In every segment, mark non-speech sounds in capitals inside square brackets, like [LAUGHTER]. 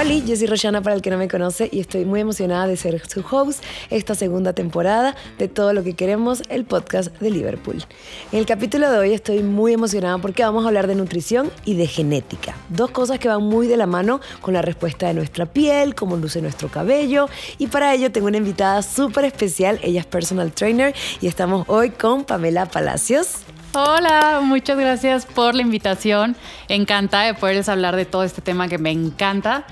Hola, yo soy Roshana para el que no me conoce y estoy muy emocionada de ser su host esta segunda temporada de Todo lo que queremos, el podcast de Liverpool. En el capítulo de hoy estoy muy emocionada porque vamos a hablar de nutrición y de genética, dos cosas que van muy de la mano con la respuesta de nuestra piel, cómo luce nuestro cabello y para ello tengo una invitada súper especial, ella es personal trainer y estamos hoy con Pamela Palacios. Hola, muchas gracias por la invitación. Encantada de poderles hablar de todo este tema que me encanta.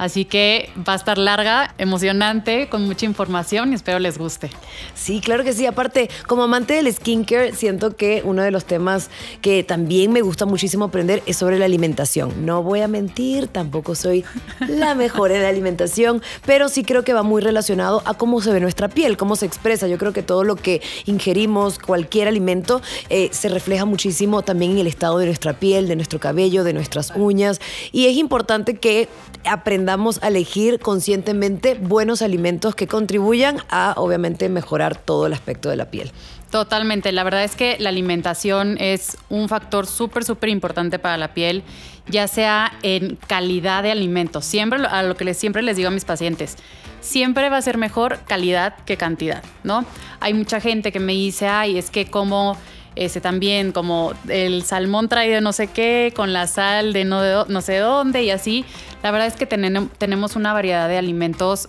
Así que va a estar larga, emocionante, con mucha información y espero les guste. Sí, claro que sí. Aparte, como amante del skincare, siento que uno de los temas que también me gusta muchísimo aprender es sobre la alimentación. No voy a mentir, tampoco soy la mejor en la alimentación, pero sí creo que va muy relacionado a cómo se ve nuestra piel, cómo se expresa. Yo creo que todo lo que ingerimos, cualquier alimento, eh, se refleja muchísimo también en el estado de nuestra piel, de nuestro cabello, de nuestras uñas. Y es importante que aprendamos a elegir conscientemente buenos alimentos que contribuyan a, obviamente, mejorar todo el aspecto de la piel. Totalmente. La verdad es que la alimentación es un factor súper, súper importante para la piel, ya sea en calidad de alimentos. Siempre, a lo que siempre les digo a mis pacientes, siempre va a ser mejor calidad que cantidad, ¿no? Hay mucha gente que me dice, ay, es que como ese también como el salmón traído no sé qué, con la sal de no, no sé dónde y así. La verdad es que tenemos una variedad de alimentos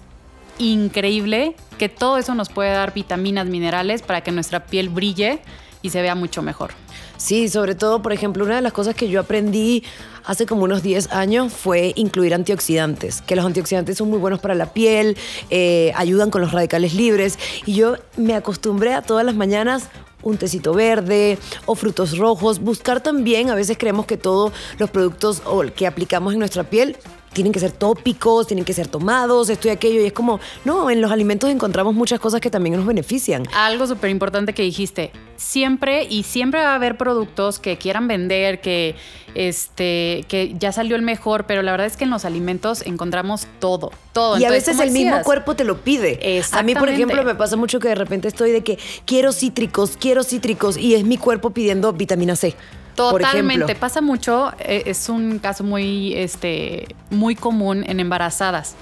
increíble que todo eso nos puede dar vitaminas, minerales para que nuestra piel brille y se vea mucho mejor. Sí, sobre todo, por ejemplo, una de las cosas que yo aprendí hace como unos 10 años fue incluir antioxidantes, que los antioxidantes son muy buenos para la piel, eh, ayudan con los radicales libres y yo me acostumbré a todas las mañanas un tecito verde o frutos rojos. Buscar también, a veces creemos que todos los productos que aplicamos en nuestra piel tienen que ser tópicos, tienen que ser tomados, esto y aquello. Y es como, no, en los alimentos encontramos muchas cosas que también nos benefician. Algo súper importante que dijiste, siempre y siempre va a haber productos que quieran vender, que, este, que ya salió el mejor, pero la verdad es que en los alimentos encontramos todo, todo. Y a veces el mismo cuerpo te lo pide. A mí, por ejemplo, me pasa mucho que de repente estoy de que quiero cítricos, quiero cítricos, y es mi cuerpo pidiendo vitamina C. Totalmente, pasa mucho, eh, es un caso muy, este, muy común en embarazadas,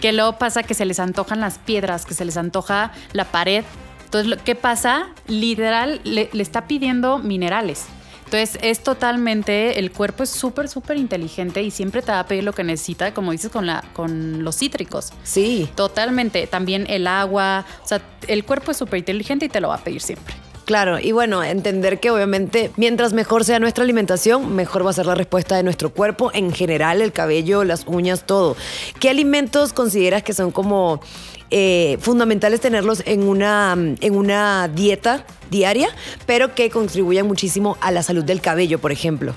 que luego pasa que se les antojan las piedras, que se les antoja la pared. Entonces, ¿qué pasa? Literal, le, está pidiendo minerales. Entonces, es totalmente, el cuerpo es súper, súper inteligente y siempre te va a pedir lo que necesita, como dices, con, la, con los cítricos. Sí. Totalmente. También el agua. O sea, el cuerpo es súper inteligente y te lo va a pedir siempre. Claro, y bueno, entender que obviamente mientras mejor sea nuestra alimentación, mejor va a ser la respuesta de nuestro cuerpo, en general, el cabello, las uñas, todo. ¿Qué alimentos consideras que son como eh, fundamentales tenerlos en una, en una dieta diaria, pero que contribuyan muchísimo a la salud del cabello, por ejemplo?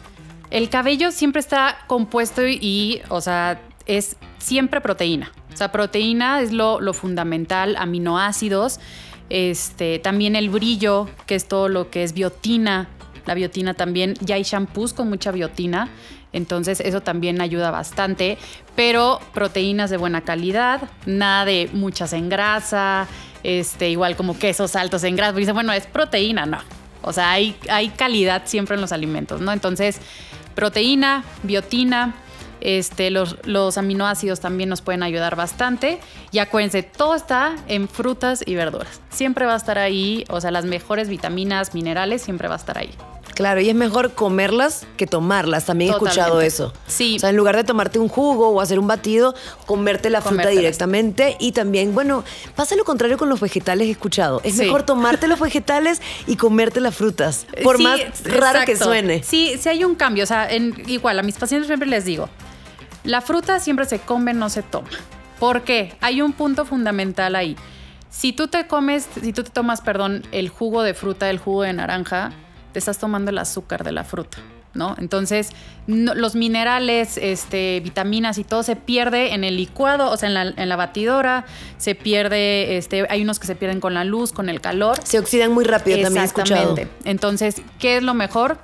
El cabello siempre está compuesto y, o sea, es siempre proteína. O sea, proteína es lo, lo fundamental, aminoácidos. Este, también el brillo, que es todo lo que es biotina. La biotina también, ya hay shampoos con mucha biotina, entonces eso también ayuda bastante, pero proteínas de buena calidad, nada de muchas en grasa, este, igual como quesos altos en grasa, dice, bueno, es proteína, no. O sea, hay, hay calidad siempre en los alimentos, ¿no? Entonces, proteína, biotina, este, los, los aminoácidos también nos pueden ayudar bastante. Y acuérdense, todo está en frutas y verduras. Siempre va a estar ahí, o sea, las mejores vitaminas, minerales, siempre va a estar ahí. Claro, y es mejor comerlas que tomarlas. También he escuchado eso. Sí. O sea, en lugar de tomarte un jugo o hacer un batido, comerte la fruta directamente. Y también, bueno, pasa lo contrario con los vegetales, he escuchado. Es mejor tomarte los vegetales y comerte las frutas. Por más raro que suene. Sí, sí hay un cambio. O sea, igual, a mis pacientes siempre les digo, la fruta siempre se come, no se toma. ¿Por qué? Hay un punto fundamental ahí. Si tú te comes, si tú te tomas, perdón, el jugo de fruta, el jugo de naranja, te estás tomando el azúcar de la fruta, ¿no? Entonces, los minerales, este, vitaminas y todo se pierde en el licuado, o sea, en la, batidora, se pierde, este, hay unos que se pierden con la luz, con el calor. Se oxidan muy rápido, también he escuchado. Entonces, ¿qué es lo mejor?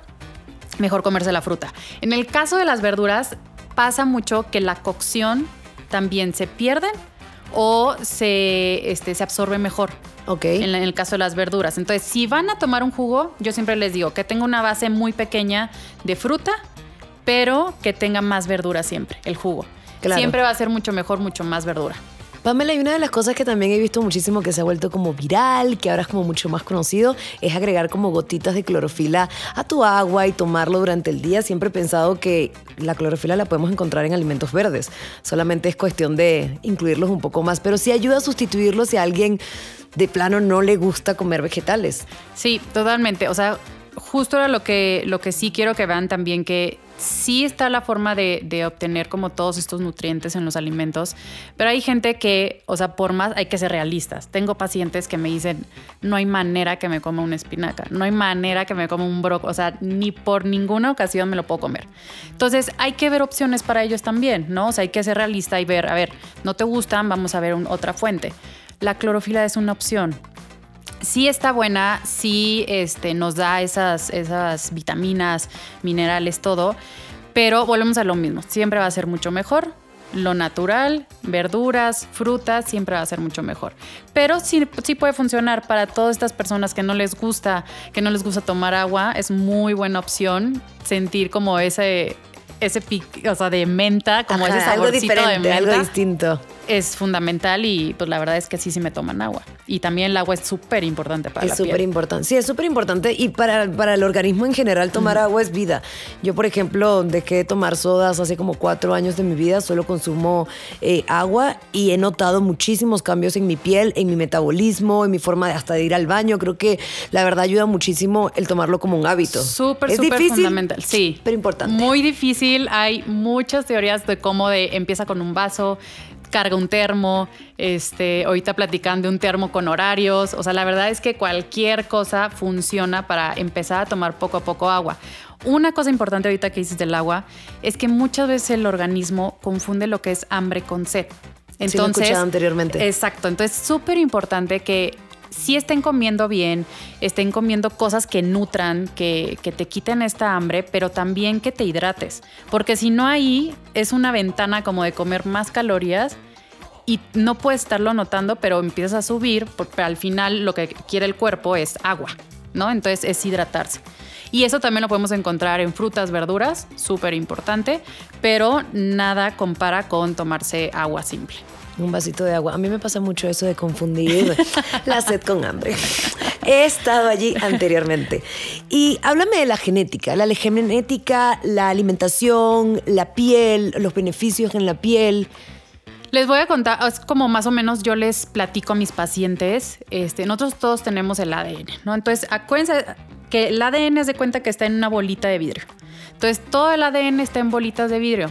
Mejor comerse la fruta. En el caso de las verduras, pasa mucho que la cocción también se pierde o se, este, se absorbe mejor. Ok. En, el caso de las verduras. Entonces, si van a tomar un jugo, yo siempre les digo que tenga una base muy pequeña de fruta, pero que tenga más verdura siempre, el jugo. siempre va a ser mucho mejor, mucho más verdura. Pamela, y una de las cosas que también he visto muchísimo que se ha vuelto como viral, que ahora es como mucho más conocido, es agregar como gotitas de clorofila a tu agua y tomarlo durante el día. Siempre he pensado que la clorofila la podemos encontrar en alimentos verdes, solamente es cuestión de incluirlos un poco más, pero sí ayuda a sustituirlos si a alguien de plano no le gusta comer vegetales. Sí, totalmente. O sea, justo era lo que, lo que sí quiero que vean también que sí está la forma de, obtener como todos estos nutrientes en los alimentos, pero hay gente que, o sea, por más hay que ser realistas. Tengo pacientes que me dicen, no hay manera que me coma una espinaca, no hay manera que me coma un brócoli, o sea, ni por ninguna ocasión me lo puedo comer. Entonces hay que ver opciones para ellos también, ¿no? O sea, hay que ser realista y ver, a ver, no te gustan, vamos a ver otra fuente. La clorofila es una opción sí está buena, sí este, nos da esas, esas vitaminas, minerales, todo, pero volvemos a lo mismo, siempre va a ser mucho mejor. Lo natural, verduras, frutas, siempre va a ser mucho mejor. Pero sí, sí puede funcionar para todas estas personas que no les gusta, que no les gusta tomar agua, es muy buena opción sentir como ese, ese pic, o sea, de menta, como ese saborcito algo diferente, de Algo distinto es fundamental y pues la verdad es que sí, sí me toman agua. Y también el agua es súper importante para es la piel. Es súper importante. Sí, es súper importante y para, para, el organismo en general tomar agua es vida. Yo, por ejemplo, dejé de tomar sodas hace como cuatro años de mi vida, solo consumo eh, agua y he notado muchísimos cambios en mi piel, en mi metabolismo, en mi forma de hasta de ir al baño. Creo que la verdad ayuda muchísimo el tomarlo como un hábito. Súper, súper fundamental. Sí. Pero importante. Muy difícil. Hay muchas teorías de cómo de empieza con un vaso, carga un termo, este, ahorita platican de un termo con horarios, o sea, la verdad es que cualquier cosa funciona para empezar a tomar poco a poco agua. Una cosa importante ahorita que dices del agua es que muchas veces el organismo confunde lo que es hambre con sed. Entonces, sí, lo anteriormente. Exacto, entonces es súper importante que si estén comiendo bien, estén comiendo cosas que nutran, que, que, te quiten esta hambre, pero también que te hidrates. Porque si no ahí es una ventana como de comer más calorías y no puedes estarlo notando, pero empiezas a subir, porque al final lo que quiere el cuerpo es agua, ¿no? Entonces es hidratarse. Y eso también lo podemos encontrar en frutas, verduras, súper importante, pero nada compara con tomarse agua simple un vasito de agua. A mí me pasa mucho eso de confundir [LAUGHS] la sed con hambre. He estado allí anteriormente. Y háblame de la genética, la genética, la alimentación, la piel, los beneficios en la piel. Les voy a contar, es como más o menos yo les platico a mis pacientes, este, nosotros todos tenemos el ADN, ¿no? Entonces, acuérdense que el ADN es de cuenta que está en una bolita de vidrio. Entonces, todo el ADN está en bolitas de vidrio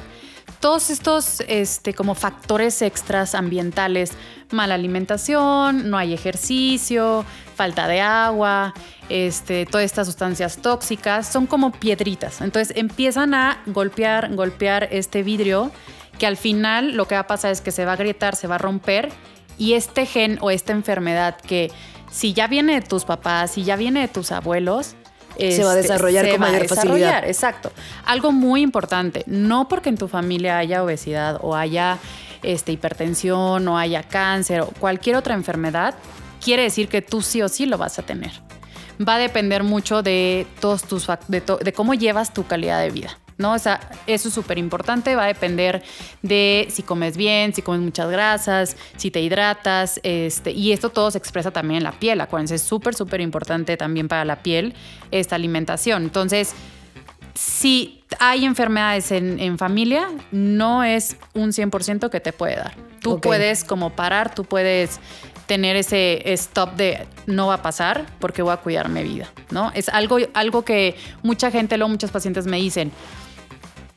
todos estos este, como factores extras ambientales, mala alimentación, no hay ejercicio, falta de agua, este, todas estas sustancias tóxicas, son como piedritas. Entonces empiezan a golpear, golpear este vidrio que al final lo que va a pasar es que se va a agrietar, se va a romper y este gen o esta enfermedad que si ya viene de tus papás, si ya viene de tus abuelos, se va a este, desarrollar con mayor facilidad. Exacto. Algo muy importante, no porque en tu familia haya obesidad o haya este, hipertensión o haya cáncer o cualquier otra enfermedad, quiere decir que tú sí o sí lo vas a tener. Va a depender mucho de todos tus de, de cómo llevas tu calidad de vida. ¿No? O sea, eso es súper importante, va a depender de si comes bien, si comes muchas grasas, si te hidratas, este, y esto todo se expresa también en la piel, acuérdense, es súper, súper importante también para la piel esta alimentación. Entonces, si hay enfermedades en, familia, no es un 100% que te puede dar. Tú puedes como parar, tú puedes tener ese stop de no va a pasar porque voy a cuidar mi vida, ¿no? Es algo, algo que mucha gente, luego muchos pacientes me dicen,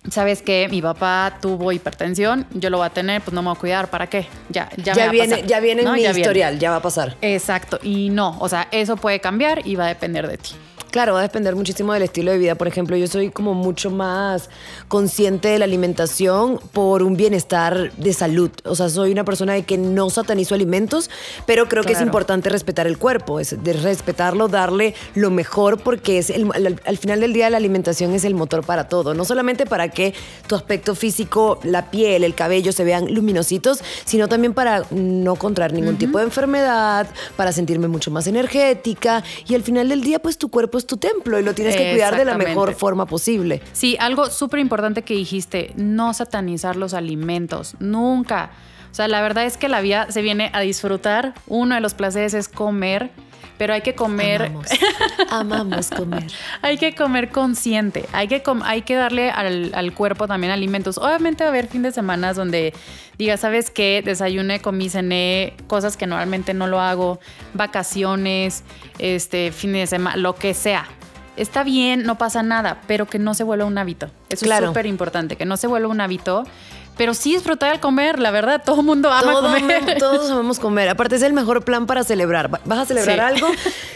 sabes que mi papá tuvo hipertensión, yo lo voy a tener, pues no me voy a cuidar, ¿para qué? Ya, ya, ya viene, ya viene en mi historial, ya va a pasar. Exacto, y no, o sea, eso puede cambiar y va a depender de ti. Claro, va a depender muchísimo del estilo de vida. Por ejemplo, yo soy como mucho más consciente de la alimentación por un bienestar de salud. O sea, soy una persona de que no satanizo alimentos, pero creo que es importante respetar el cuerpo, es de respetarlo, darle lo mejor, porque es el, al, final del día la alimentación es el motor para todo. No solamente para que tu aspecto físico, la piel, el cabello se vean luminositos, sino también para no contraer ningún tipo de enfermedad, para sentirme mucho más energética y al final del día, pues tu cuerpo es tu templo y lo tienes que cuidar de la mejor forma posible. Sí, algo súper importante que dijiste, no satanizar los alimentos, nunca. O sea, la verdad es que la vida se viene a disfrutar. Uno de los placeres es comer pero hay que comer. Amamos, [LAUGHS] amamos comer. hay que comer consciente. Hay que, hay que darle al, cuerpo también alimentos. Obviamente va a haber fin de semana donde diga, ¿sabes qué? Desayuné, comí, cené, cosas que normalmente no lo hago, vacaciones, este, fin de semana, lo que sea. Está bien, no pasa nada, pero que no se vuelva un hábito. Eso es súper importante, que no se vuelva un hábito pero sí disfrutar al comer, la verdad, todo el mundo ama comer. todos amamos comer. Aparte es el mejor plan para celebrar. Vas a celebrar algo,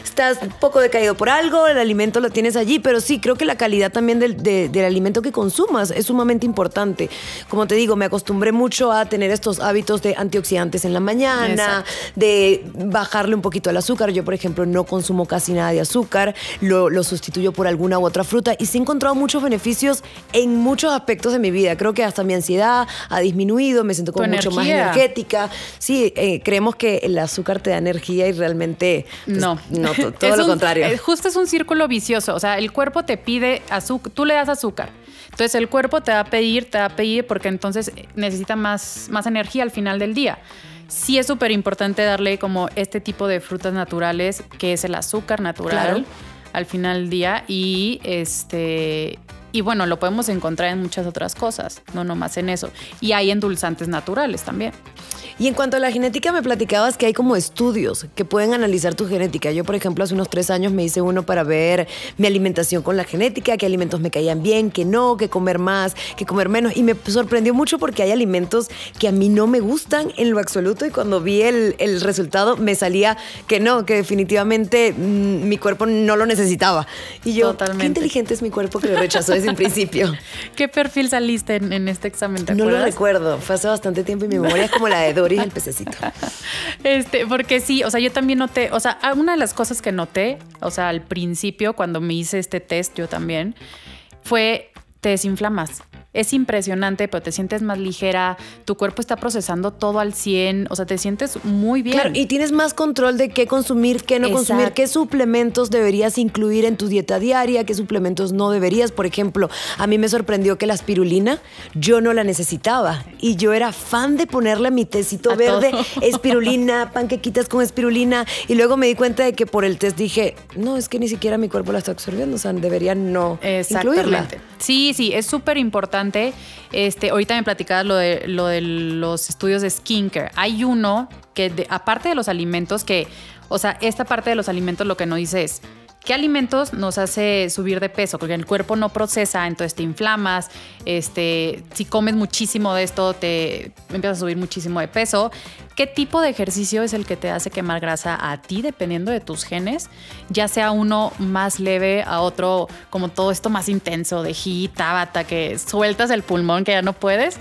estás un poco decaído por algo, el alimento lo tienes allí, pero sí, creo que la calidad también del, alimento que consumas es sumamente importante. Como te digo, me acostumbré mucho a tener estos hábitos de antioxidantes en la mañana, de bajarle un poquito al azúcar. Yo, por ejemplo, no consumo casi nada de azúcar, lo, lo sustituyo por alguna u otra fruta y sí he encontrado muchos beneficios en muchos aspectos de mi vida. Creo que hasta mi ansiedad, ha disminuido, me siento como mucho más energética. Sí, eh, creemos que el azúcar te da energía y realmente pues, no, no [LAUGHS] todo lo contrario. Eh, justo es un círculo vicioso, o sea, el cuerpo te pide azúcar, tú le das azúcar. Entonces el cuerpo te va a pedir, te va a pedir porque entonces necesita más, más energía al final del día sí es súper importante darle como este tipo de frutas naturales, que es el azúcar natural al final del día. Y este. Y bueno, lo podemos encontrar en muchas otras cosas, no nomás en eso. Y hay endulzantes naturales también. Y en cuanto a la genética, me platicabas que hay como estudios que pueden analizar tu genética. Yo, por ejemplo, hace unos tres años me hice uno para ver mi alimentación con la genética, qué alimentos me caían bien, qué no, qué comer más, qué comer menos. Y me sorprendió mucho porque hay alimentos que a mí no me gustan en lo absoluto. Y cuando vi el, resultado, me salía que no, que definitivamente mm, mi cuerpo no lo necesitaba. Y yo, Totalmente. qué inteligente es mi cuerpo que lo rechazó desde un principio. [LAUGHS] ¿Qué perfil saliste en, este examen? no lo recuerdo. Fue hace bastante tiempo y mi memoria es como la de el [LAUGHS] pececito. Este, porque sí, o sea, yo también noté, o sea, una de las cosas que noté, o sea, al principio, cuando me hice este test, yo también, fue te desinflamas es impresionante, pero te sientes más ligera, tu cuerpo está procesando todo al 100, o sea, te sientes muy bien. Claro, y tienes más control de qué consumir, qué no consumir, qué suplementos deberías incluir en tu dieta diaria, qué suplementos no deberías. Por ejemplo, a mí me sorprendió que la espirulina yo no la necesitaba y yo era fan de ponerle mi tecito verde, [LAUGHS] espirulina, panquequitas con espirulina y luego me di cuenta de que por el test dije, no, es que ni siquiera mi cuerpo la está absorbiendo, o sea, debería no incluirla. Sí, sí, es súper importante este, ahorita me platicabas lo de, lo de los estudios de skincare. Hay uno que, aparte de los alimentos, que, o sea, esta parte de los alimentos lo que nos dice es, ¿Qué alimentos nos hace subir de peso? Porque el cuerpo no procesa, entonces te inflamas. Este, si comes muchísimo de esto, te empiezas a subir muchísimo de peso. ¿Qué tipo de ejercicio es el que te hace quemar grasa a ti, dependiendo de tus genes? Ya sea uno más leve, a otro como todo esto más intenso, de hit, tabata, que sueltas el pulmón que ya no puedes,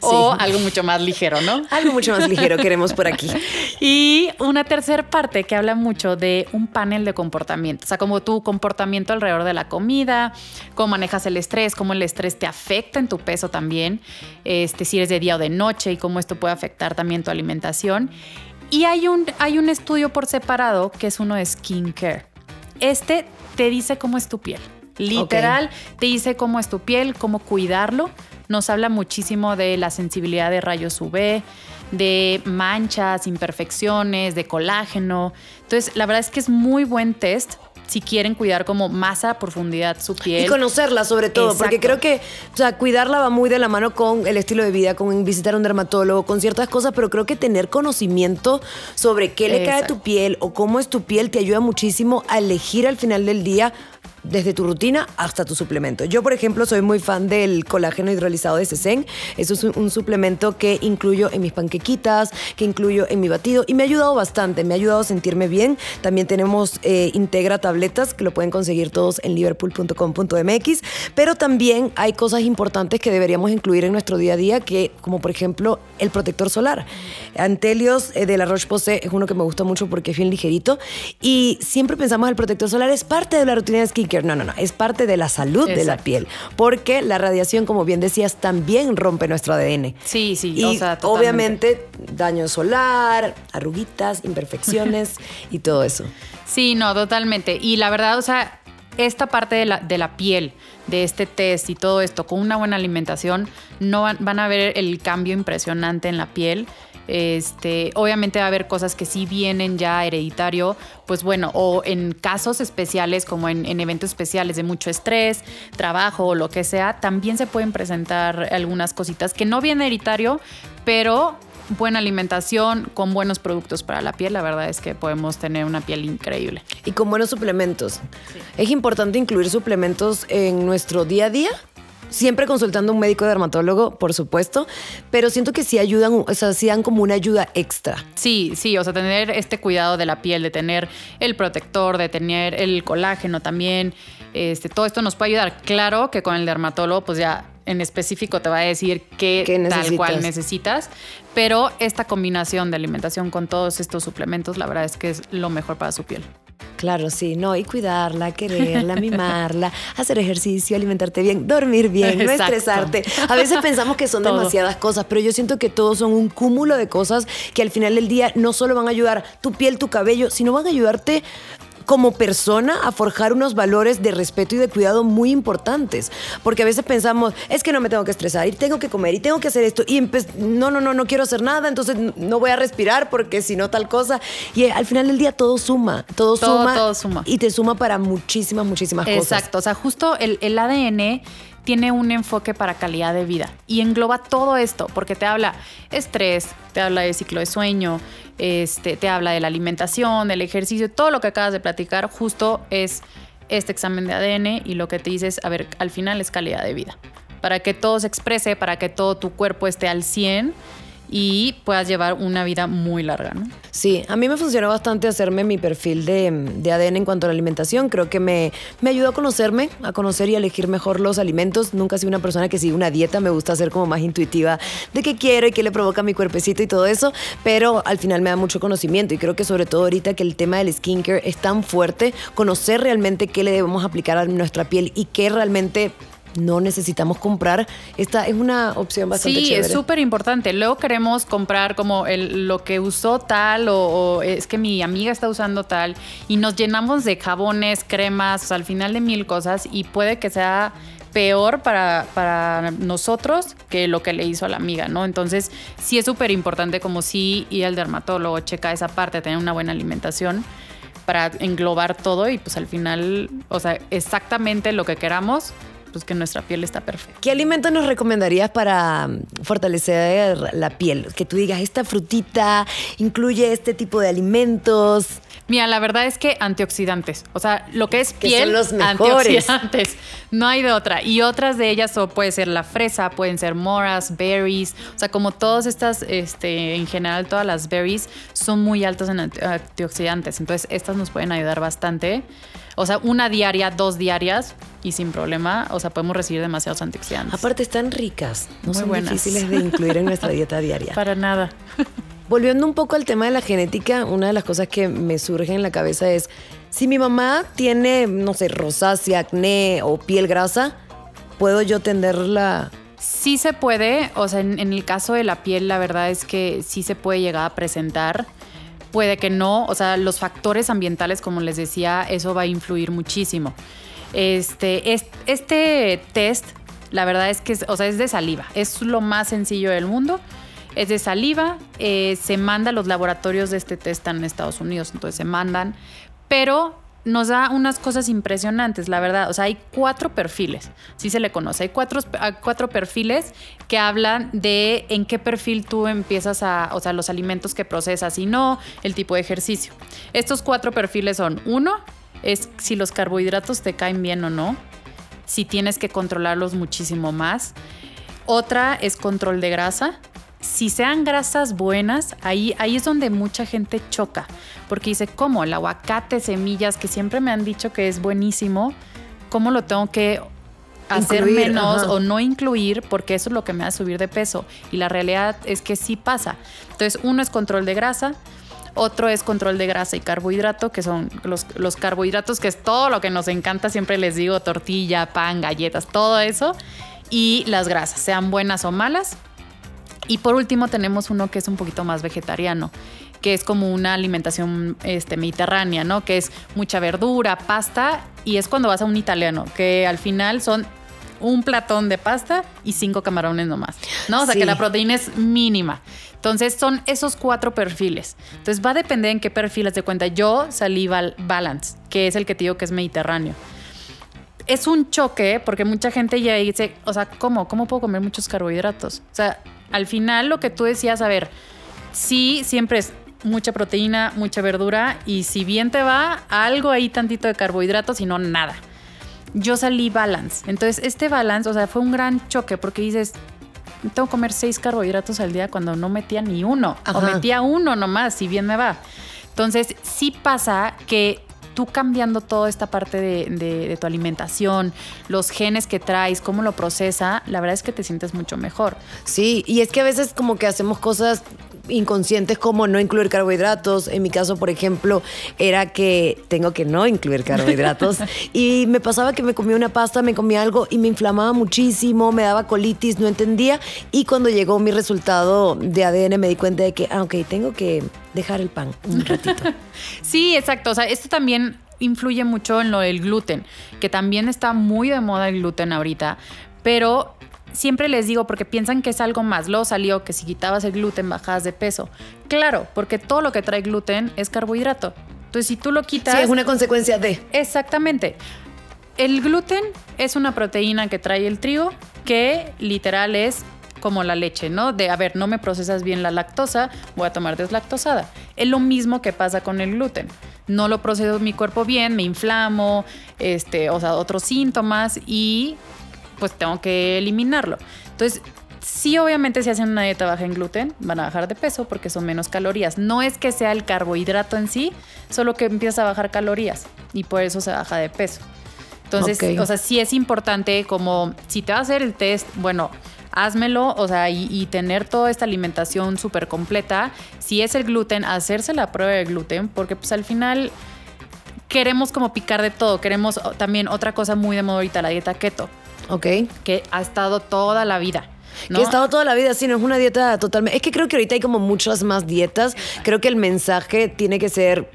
o algo mucho más ligero, ¿no? [LAUGHS] Algo mucho más ligero queremos por aquí. [LAUGHS] y una tercera parte que habla mucho de un panel de comportamiento, o sea, como tu comportamiento alrededor de la comida, cómo manejas el estrés, cómo el estrés te afecta en tu peso también, este, si eres de día o de noche y cómo esto puede afectar también tu alimentación y hay un, hay un estudio por separado que es uno de skincare. Este te dice cómo es tu piel. Literal, te dice cómo es tu piel, cómo cuidarlo. Nos habla muchísimo de la sensibilidad de rayos UV, de manchas, imperfecciones, de colágeno. Entonces, la verdad es que es muy buen test si quieren cuidar como masa, profundidad su piel. Y conocerla sobre todo, porque creo que, o sea, cuidarla va muy de la mano con el estilo de vida, con visitar a un dermatólogo, con ciertas cosas, pero creo que tener conocimiento sobre qué le cae a tu piel o cómo es tu piel te ayuda muchísimo a elegir al final del día desde tu rutina hasta tu suplemento. Yo, por ejemplo, soy muy fan del colágeno hidrolizado de Sesen. Eso es un, suplemento que incluyo en mis panquequitas, que incluyo en mi batido y me ha ayudado bastante, me ha ayudado a sentirme bien. También tenemos eh, Integra tabletas que lo pueden conseguir todos en liverpool.com.mx, pero también hay cosas importantes que deberíamos incluir en nuestro día a día, que como por ejemplo el protector solar. Antelios eh, de la Roche-Posay es uno que me gusta mucho porque es bien ligerito y siempre pensamos el protector solar es parte de la rutina de skincare no, no, no, es parte de la salud de la piel, porque la radiación, como bien decías, también rompe nuestro ADN. Sí, sí, y obviamente daño solar, arruguitas, imperfecciones [LAUGHS] y todo eso. Sí, no, totalmente. Y la verdad, o sea, esta parte de la, de la piel, de este test y todo esto, con una buena alimentación, no van, a ver el cambio impresionante en la piel. Este, obviamente va a haber cosas que sí vienen ya hereditario, pues bueno, o en casos especiales, como en, en, eventos especiales de mucho estrés, trabajo o lo que sea, también se pueden presentar algunas cositas que no vienen hereditario, pero buena alimentación, con buenos productos para la piel, la verdad es que podemos tener una piel increíble. Y con buenos suplementos. Sí. Es importante incluir suplementos en nuestro día a día. Siempre consultando a un médico dermatólogo, por supuesto, pero siento que sí ayudan, o sea, sí dan como una ayuda extra. Sí, sí, o sea, tener este cuidado de la piel, de tener el protector, de tener el colágeno también, este, todo esto nos puede ayudar. Claro que con el dermatólogo, pues ya en específico te va a decir qué, ¿Qué tal cual necesitas, pero esta combinación de alimentación con todos estos suplementos, la verdad es que es lo mejor para su piel. Claro, sí, no, y cuidarla, quererla, [LAUGHS] mimarla, hacer ejercicio, alimentarte bien, dormir bien, no estresarte. A veces pensamos que son [LAUGHS] Todo. demasiadas cosas, pero yo siento que todos son un cúmulo de cosas que al final del día no solo van a ayudar tu piel, tu cabello, sino van a ayudarte como persona a forjar unos valores de respeto y de cuidado muy importantes. Porque a veces pensamos, es que no me tengo que estresar y tengo que comer y tengo que hacer esto y no, no, no, no quiero hacer nada, entonces no voy a respirar porque si no tal cosa. Y al final del día todo suma, todo, Todo, suma, todo suma. y te suma para muchísimas, muchísimas cosas. Exacto, o sea, justo el, el ADN tiene un enfoque para calidad de vida y engloba todo esto, porque te habla estrés, te habla de ciclo de sueño, este, te habla de la alimentación, del ejercicio, todo lo que acabas de platicar justo es este examen de ADN y lo que te dices, a ver, al final es calidad de vida, para que todo se exprese, para que todo tu cuerpo esté al 100 y puedas llevar una vida muy larga, ¿no? Sí, a mí me funcionó bastante hacerme mi perfil de, de ADN en cuanto a la alimentación. Creo que me, me ayudó a conocerme, a conocer y a elegir mejor los alimentos. Nunca he sido una persona que sigue una dieta, me gusta ser como más intuitiva de qué quiero y qué le provoca a mi cuerpecito y todo eso, pero al final me da mucho conocimiento y creo que sobre todo ahorita que el tema del skincare es tan fuerte, conocer realmente qué le debemos aplicar a nuestra piel y qué realmente no necesitamos comprar. Esta es una opción bastante sí, chévere. es súper importante. Luego queremos comprar como el, lo que usó tal o, o, es que mi amiga está usando tal y nos llenamos de jabones, cremas, o sea, al final de mil cosas y puede que sea peor para, para nosotros que lo que le hizo a la amiga, ¿no? Entonces, sí es súper importante como sí ir al dermatólogo, checa esa parte, tener una buena alimentación para englobar todo y pues al final, o sea, exactamente lo que queramos, pues que nuestra piel está perfecta. ¿Qué alimento nos recomendarías para mm, fortalecer la piel? Que tú digas, esta frutita incluye este tipo de alimentos. Mira, la verdad es que antioxidantes, o sea, lo que es Que piel, son los mejores. antioxidantes, no hay de otra. Y otras de ellas o puede ser la fresa, pueden ser moras, berries, o sea, como todas estas, este, en general todas las berries son muy altas en anti- antioxidantes, entonces estas nos pueden ayudar bastante. O sea, una diaria, dos diarias y sin problema, o sea, podemos recibir demasiados antioxidantes. Aparte están ricas, no Muy son buenas. difíciles de incluir en nuestra [LAUGHS] dieta diaria. Para nada. Volviendo un poco al tema de la genética, una de las cosas que me surge en la cabeza es, si mi mamá tiene, no sé, rosácea, acné o piel grasa, ¿puedo yo tenderla? Sí se puede, o sea, en, en el caso de la piel, la verdad es que sí se puede llegar a presentar. Puede que no, o sea, los factores ambientales, como les decía, eso va a influir muchísimo. Este, es- este test, la verdad es que es, o sea, es de saliva, es lo más sencillo del mundo. Es de saliva, eh, se manda a los laboratorios de este test están en Estados Unidos, entonces se mandan, pero nos da unas cosas impresionantes, la verdad. O sea, hay cuatro perfiles, sí se le conoce. Hay cuatro, cuatro perfiles que hablan de en qué perfil tú empiezas a, o sea, los alimentos que procesas y no, el tipo de ejercicio. Estos cuatro perfiles son, uno, es si los carbohidratos te caen bien o no, si tienes que controlarlos muchísimo más. Otra es control de grasa. Si sean grasas buenas, ahí, ahí es donde mucha gente choca, porque dice, ¿cómo? El aguacate, semillas, que siempre me han dicho que es buenísimo, ¿cómo lo tengo que hacer Incluir, menos ajá. o no incluir? Porque eso es lo que me hace subir de peso. Y la realidad es que sí pasa. Entonces, uno es control de grasa, otro es control de grasa y carbohidrato, que son los, los carbohidratos, que es todo lo que nos encanta, siempre les digo, tortilla, pan, galletas, todo eso. Y las grasas, sean buenas o malas. Y por último tenemos uno que es un poquito más vegetariano, que es como una alimentación este, mediterránea, ¿no? Que es mucha verdura, pasta, y es cuando vas a un italiano, que al final son un platón de pasta y cinco camarones nomás, ¿no? O sea que la proteína es mínima. Entonces son esos cuatro perfiles. Entonces va a depender en qué perfiles de cuenta. Yo salí balance, que es el que te digo que es mediterráneo. Es un choque porque mucha gente ya dice, o sea, ¿cómo? ¿Cómo puedo comer muchos carbohidratos? O sea, al final lo que tú decías, a ver, sí, siempre es mucha proteína, mucha verdura y si bien te va, algo ahí tantito de carbohidratos y no nada yo salí balance. Entonces, este balance, o sea, fue un gran choque porque dices, tengo que comer seis carbohidratos al día cuando no metía ni uno. O metía uno nomás, si bien me va. Entonces, sí pasa que tú cambiando toda esta parte de, de, tu alimentación, los genes que traes, cómo lo procesa, la verdad es que te sientes mucho mejor. Sí, y es que a veces como que hacemos cosas inconscientes como no incluir carbohidratos. En mi caso, por ejemplo, era que tengo que no incluir carbohidratos. [LAUGHS] y me pasaba que me comía una pasta, me comía algo y me inflamaba muchísimo, me daba colitis, no entendía. Y cuando llegó mi resultado de ADN me di cuenta de que, ah, ok, tengo que dejar el pan un [LAUGHS] ratito. sí, exacto. O sea, esto también influye mucho en lo del gluten, que también está muy de moda el gluten ahorita, pero siempre les digo porque piensan que es algo más. Luego salió que si quitabas el gluten bajas de peso. Claro, porque todo lo que trae gluten es carbohidrato. Entonces, si tú lo quitas. Sí, es una consecuencia de. Exactamente. El gluten es una proteína que trae el trigo que literal es como la leche, ¿no? De, a ver, no me procesas bien la lactosa, voy a tomar deslactosada. Es lo mismo que pasa con el gluten. No lo proceso mi cuerpo bien, me inflamo, este, o sea, otros síntomas y pues tengo que eliminarlo. Entonces, sí, obviamente, si hacen una dieta baja en gluten, van a bajar de peso porque son menos calorías. No es que sea el carbohidrato en sí, solo que empieza a bajar calorías y por eso se baja de peso. Entonces, o sea, sí es importante como si te va a hacer el test, bueno, házmelo, o sea, y, y tener toda esta alimentación súper completa. Si es el gluten, hacerse la prueba de gluten, porque pues al final queremos como picar de todo. Queremos también otra cosa muy de moda ahorita, la dieta keto. Ok. Que ha estado toda la vida. Que ha estado toda la vida, sí, no es una dieta totalmente. Es que creo que ahorita hay como muchas más dietas. Creo que el mensaje tiene que ser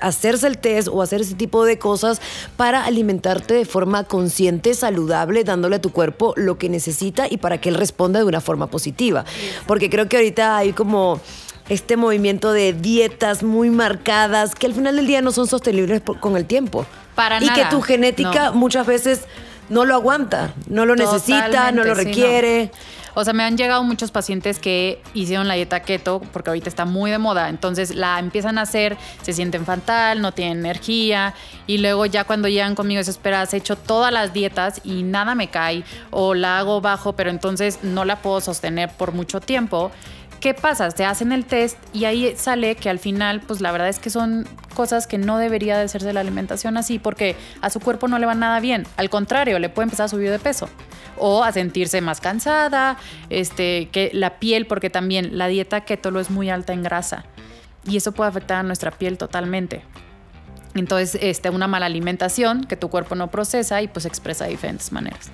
hacerse el test o hacer ese tipo de cosas para alimentarte de forma consciente, saludable, dándole a tu cuerpo lo que necesita y para que él responda de una forma positiva. Porque creo que ahorita hay como este movimiento de dietas muy marcadas que al final del día no son sostenibles con el tiempo. Para y que tu genética muchas veces no lo aguanta, no lo necesita, no lo requiere. O sea, me han llegado muchos pacientes que hicieron la dieta keto porque ahorita está muy de moda. Entonces la empiezan a hacer, se sienten fatal, no tienen energía. Y luego ya cuando llegan conmigo desesperadas, he hecho todas las dietas y nada me cae. O la hago bajo, pero entonces no la puedo sostener por mucho tiempo. ¿Qué pasa? Te hacen el test y ahí sale que al final, pues la verdad es que son cosas que no debería de hacerse la alimentación así porque a su cuerpo no le va nada bien. Al contrario, le puede empezar a subir de peso o a sentirse más cansada, este, que la piel, porque también la dieta keto lo es muy alta en grasa y eso puede afectar a nuestra piel totalmente. Entonces, este, una mala alimentación que tu cuerpo no procesa y pues expresa de diferentes maneras.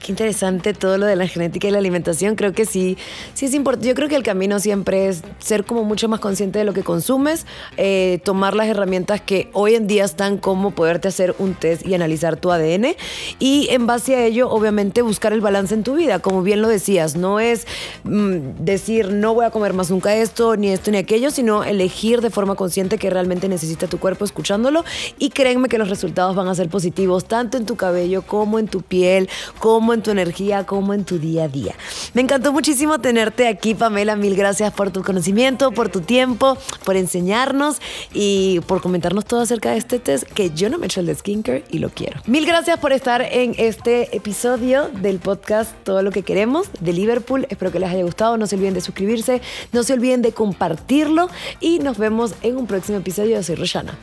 Qué interesante todo lo de la genética y la alimentación. Creo que sí, sí es importante. Yo creo que el camino siempre es ser como mucho más consciente de lo que consumes, eh, tomar las herramientas que hoy en día están como poderte hacer un test y analizar tu ADN y en base a ello, obviamente, buscar el balance en tu vida. Como bien lo decías, no es mm, decir no voy a comer más nunca esto, ni esto, ni aquello, sino elegir de forma consciente que realmente necesita tu cuerpo escuchándolo y créanme que los resultados van a ser positivos tanto en tu cabello como en tu piel, en tu energía, como en tu día a día. Me encantó muchísimo tenerte aquí, Pamela. Mil gracias por tu conocimiento, por tu tiempo, por enseñarnos y por comentarnos todo acerca de este test que yo no me he hecho el de skincare y lo quiero. Mil gracias por estar en este episodio del podcast Todo lo que queremos de Liverpool. Espero que les haya gustado. No se olviden de suscribirse, no se olviden de compartirlo y nos vemos en un próximo episodio. Yo soy Roshana.